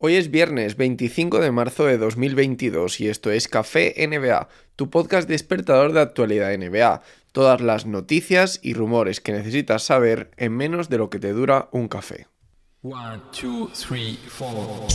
Hoy es viernes 25 de marzo de 2022 y esto es Café NBA, tu podcast despertador de actualidad NBA. Todas las noticias y rumores que necesitas saber en menos de lo que te dura un café. One, two, three, four.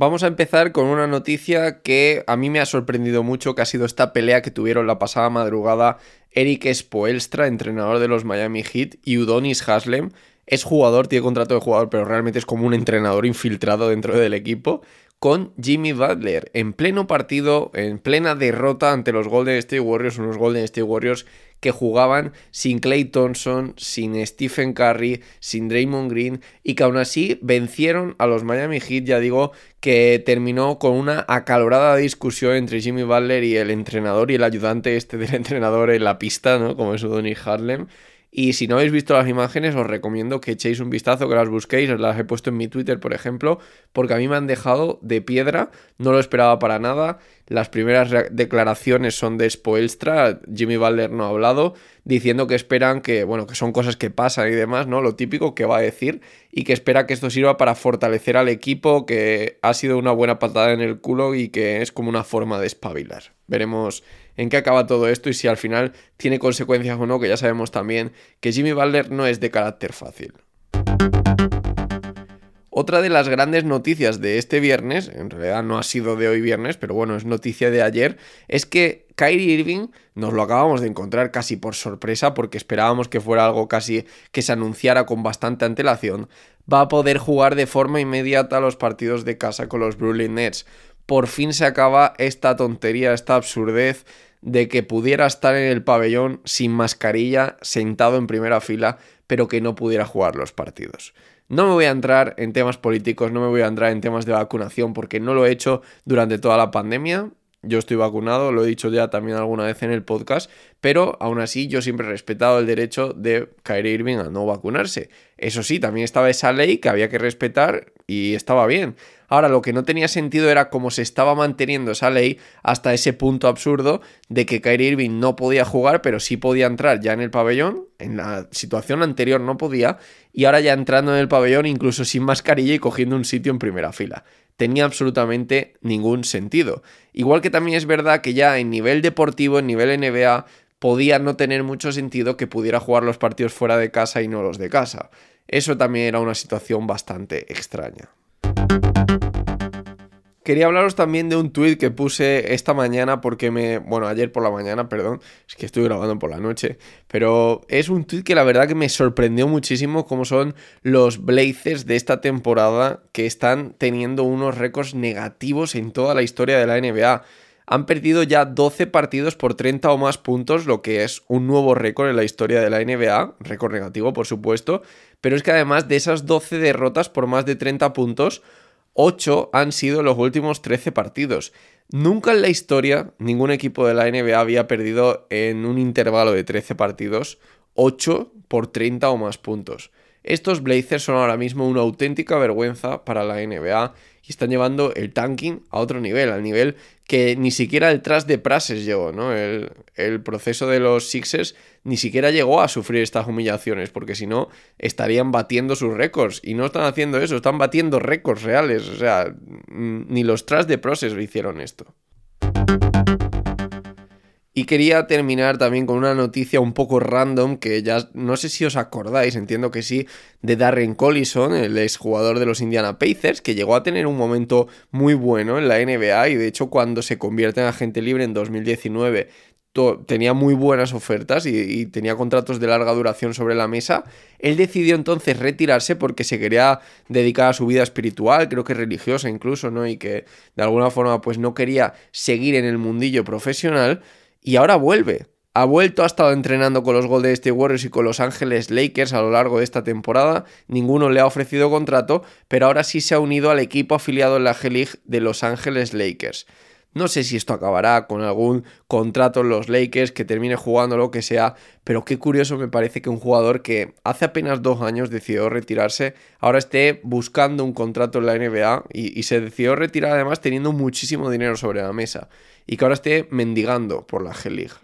Vamos a empezar con una noticia que a mí me ha sorprendido mucho, que ha sido esta pelea que tuvieron la pasada madrugada Eric Spoelstra, entrenador de los Miami Heat, y Udonis Haslem. Es jugador, tiene contrato de jugador, pero realmente es como un entrenador infiltrado dentro del equipo, con Jimmy Butler en pleno partido, en plena derrota ante los Golden State Warriors, unos Golden State Warriors que jugaban sin Clay Thompson, sin Stephen Curry, sin Draymond Green y que aún así vencieron a los Miami Heat, ya digo, que terminó con una acalorada discusión entre Jimmy Butler y el entrenador y el ayudante este del entrenador en la pista, ¿no? Como es Donny Harlem. Y si no habéis visto las imágenes, os recomiendo que echéis un vistazo, que las busquéis. Las he puesto en mi Twitter, por ejemplo, porque a mí me han dejado de piedra. No lo esperaba para nada. Las primeras declaraciones son de Spoelstra. Jimmy Butler no ha hablado, diciendo que esperan que, bueno, que son cosas que pasan y demás, ¿no? Lo típico que va a decir. Y que espera que esto sirva para fortalecer al equipo, que ha sido una buena patada en el culo y que es como una forma de espabilar. Veremos en qué acaba todo esto y si al final tiene consecuencias o no, que ya sabemos también que Jimmy Butler no es de carácter fácil. Otra de las grandes noticias de este viernes, en realidad no ha sido de hoy viernes, pero bueno, es noticia de ayer, es que Kyrie Irving nos lo acabamos de encontrar casi por sorpresa, porque esperábamos que fuera algo casi que se anunciara con bastante antelación, va a poder jugar de forma inmediata los partidos de casa con los Brooklyn Nets. Por fin se acaba esta tontería, esta absurdez de que pudiera estar en el pabellón sin mascarilla, sentado en primera fila, pero que no pudiera jugar los partidos. No me voy a entrar en temas políticos, no me voy a entrar en temas de vacunación porque no lo he hecho durante toda la pandemia. Yo estoy vacunado, lo he dicho ya también alguna vez en el podcast, pero aún así yo siempre he respetado el derecho de Kyrie Irving a no vacunarse. Eso sí, también estaba esa ley que había que respetar y estaba bien. Ahora, lo que no tenía sentido era cómo se estaba manteniendo esa ley hasta ese punto absurdo de que Kyrie Irving no podía jugar, pero sí podía entrar ya en el pabellón. En la situación anterior no podía, y ahora ya entrando en el pabellón, incluso sin mascarilla y cogiendo un sitio en primera fila. Tenía absolutamente ningún sentido. Igual que también es verdad que ya en nivel deportivo, en nivel NBA, podía no tener mucho sentido que pudiera jugar los partidos fuera de casa y no los de casa. Eso también era una situación bastante extraña. Quería hablaros también de un tuit que puse esta mañana porque me... Bueno, ayer por la mañana, perdón, es que estoy grabando por la noche, pero es un tuit que la verdad que me sorprendió muchísimo como son los Blazers de esta temporada que están teniendo unos récords negativos en toda la historia de la NBA. Han perdido ya 12 partidos por 30 o más puntos, lo que es un nuevo récord en la historia de la NBA, récord negativo por supuesto, pero es que además de esas 12 derrotas por más de 30 puntos, 8 han sido los últimos 13 partidos. Nunca en la historia ningún equipo de la NBA había perdido en un intervalo de 13 partidos 8 por 30 o más puntos. Estos Blazers son ahora mismo una auténtica vergüenza para la NBA y están llevando el tanking a otro nivel, al nivel que ni siquiera el tras de Prases llegó, ¿no? El, proceso de los Sixers ni siquiera llegó a sufrir estas humillaciones, porque si no estarían batiendo sus récords. Y no están haciendo eso, están batiendo récords reales. O sea, ni los tras de Prases hicieron esto. Y quería terminar también con una noticia un poco random que ya no sé si os acordáis, entiendo que sí, de Darren Collison, el exjugador de los Indiana Pacers, que llegó a tener un momento muy bueno en la NBA y de hecho cuando se convierte en agente libre en 2019 tenía muy buenas ofertas y, tenía contratos de larga duración sobre la mesa. Él decidió entonces retirarse porque se quería dedicar a su vida espiritual, creo que religiosa incluso, ¿no? Y que de alguna forma pues no quería seguir en el mundillo profesional y ahora vuelve. Ha vuelto, ha estado entrenando con los Golden State Warriors y con los Ángeles Lakers a lo largo de esta temporada. Ninguno le ha ofrecido contrato, pero ahora sí se ha unido al equipo afiliado en la G-League de Los Ángeles Lakers. No sé si esto acabará con algún contrato en los Lakers que termine jugando lo que sea, pero qué curioso me parece que un jugador que hace apenas dos años decidió retirarse, ahora esté buscando un contrato en la NBA y, y se decidió retirar además teniendo muchísimo dinero sobre la mesa y que ahora esté mendigando por la G-League.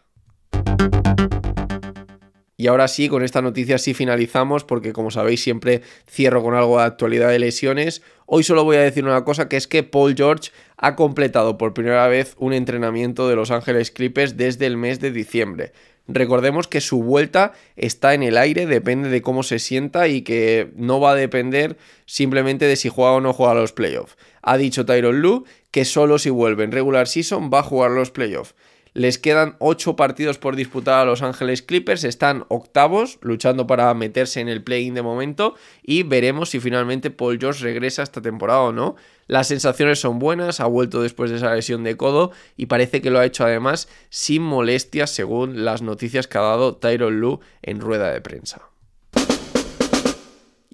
Y ahora sí, con esta noticia sí finalizamos, porque como sabéis siempre cierro con algo de actualidad de lesiones. Hoy solo voy a decir una cosa, que es que Paul George ha completado por primera vez un entrenamiento de Los Ángeles Clippers desde el mes de diciembre. Recordemos que su vuelta está en el aire, depende de cómo se sienta y que no va a depender simplemente de si juega o no juega los playoffs. Ha dicho Tyron Lue que solo si vuelve en regular season va a jugar los playoffs. Les quedan 8 partidos por disputar a Los Ángeles Clippers, están octavos, luchando para meterse en el play-in de momento y veremos si finalmente Paul George regresa esta temporada o no. Las sensaciones son buenas, ha vuelto después de esa lesión de codo y parece que lo ha hecho además sin molestias según las noticias que ha dado Tyron Lue en rueda de prensa.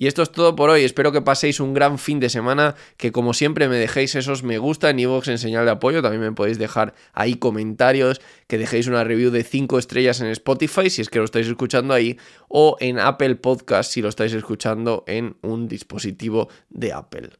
Y esto es todo por hoy, espero que paséis un gran fin de semana, que como siempre me dejéis esos me gusta en iVoox en señal de apoyo, también me podéis dejar ahí comentarios, que dejéis una review de 5 estrellas en Spotify si es que lo estáis escuchando ahí, o en Apple Podcast si lo estáis escuchando en un dispositivo de Apple.